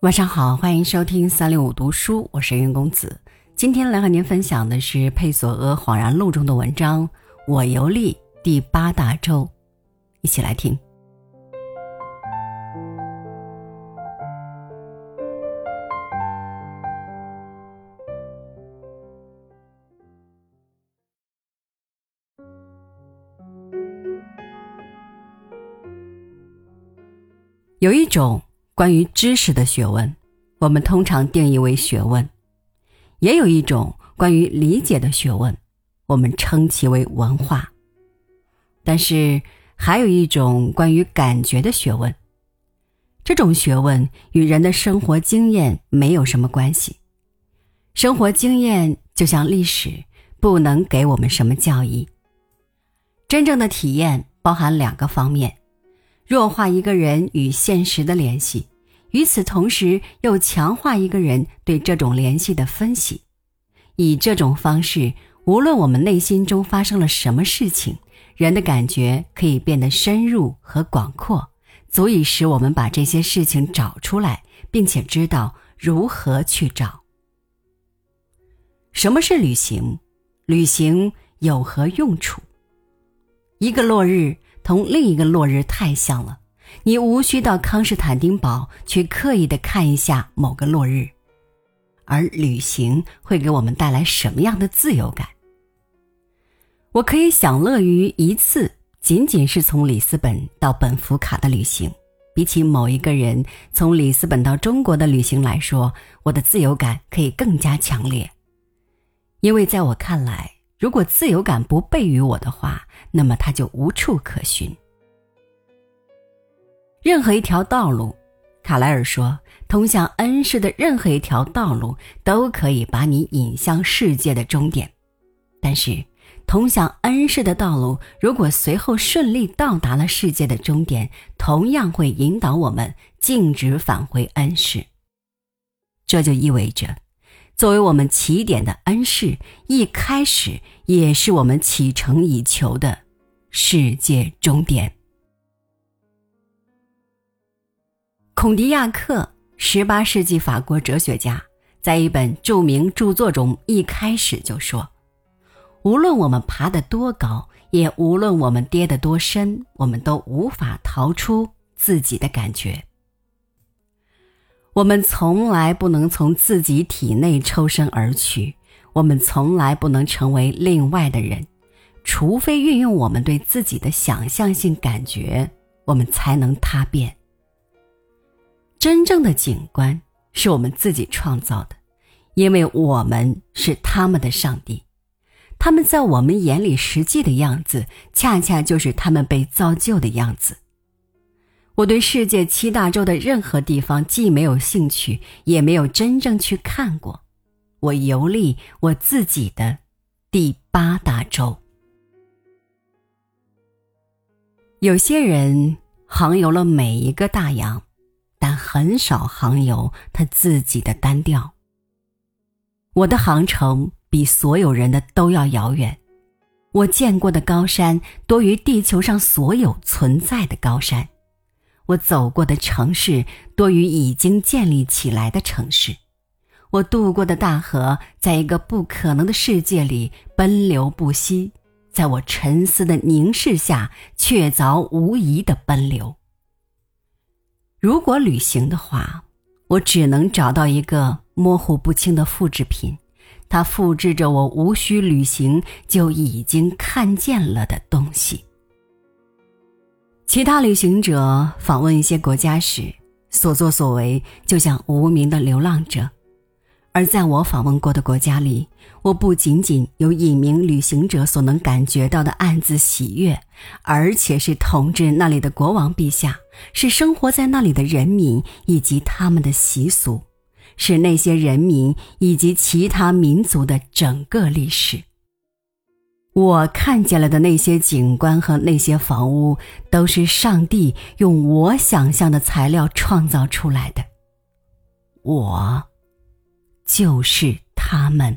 晚上好，欢迎收听三六五读书，我是云公子。今天来和您分享的是佩索阿《恍然录》中的文章《我游历第八大洲》，一起来听。有一种。关于知识的学问，我们通常定义为学问；也有一种关于理解的学问，我们称其为文化。但是，还有一种关于感觉的学问，这种学问与人的生活经验没有什么关系。生活经验就像历史，不能给我们什么教义。真正的体验包含两个方面：弱化一个人与现实的联系。与此同时，又强化一个人对这种联系的分析。以这种方式，无论我们内心中发生了什么事情，人的感觉可以变得深入和广阔，足以使我们把这些事情找出来，并且知道如何去找。什么是旅行？旅行有何用处？一个落日同另一个落日太像了。你无需到康斯坦丁堡去刻意的看一下某个落日，而旅行会给我们带来什么样的自由感？我可以享乐于一次仅仅是从里斯本到本福卡的旅行，比起某一个人从里斯本到中国的旅行来说，我的自由感可以更加强烈。因为在我看来，如果自由感不备于我的话，那么它就无处可寻。任何一条道路，卡莱尔说，通向恩施的任何一条道路都可以把你引向世界的终点。但是，通向恩施的道路如果随后顺利到达了世界的终点，同样会引导我们径直返回恩施。这就意味着，作为我们起点的恩施，一开始也是我们启程以求的世界终点。孔迪亚克，十八世纪法国哲学家，在一本著名著作中一开始就说：“无论我们爬得多高，也无论我们跌得多深，我们都无法逃出自己的感觉。我们从来不能从自己体内抽身而去，我们从来不能成为另外的人，除非运用我们对自己的想象性感觉，我们才能踏遍。”真正的景观是我们自己创造的，因为我们是他们的上帝。他们在我们眼里实际的样子，恰恰就是他们被造就的样子。我对世界七大洲的任何地方既没有兴趣，也没有真正去看过。我游历我自己的第八大洲。有些人航游了每一个大洋。但很少航游他自己的单调。我的航程比所有人的都要遥远，我见过的高山多于地球上所有存在的高山，我走过的城市多于已经建立起来的城市，我渡过的大河在一个不可能的世界里奔流不息，在我沉思的凝视下确凿无疑的奔流。如果旅行的话，我只能找到一个模糊不清的复制品，它复制着我无需旅行就已经看见了的东西。其他旅行者访问一些国家时，所作所为就像无名的流浪者。而在我访问过的国家里，我不仅仅有隐名旅行者所能感觉到的暗自喜悦，而且是统治那里的国王陛下，是生活在那里的人民以及他们的习俗，是那些人民以及其他民族的整个历史。我看见了的那些景观和那些房屋，都是上帝用我想象的材料创造出来的。我。就是他们。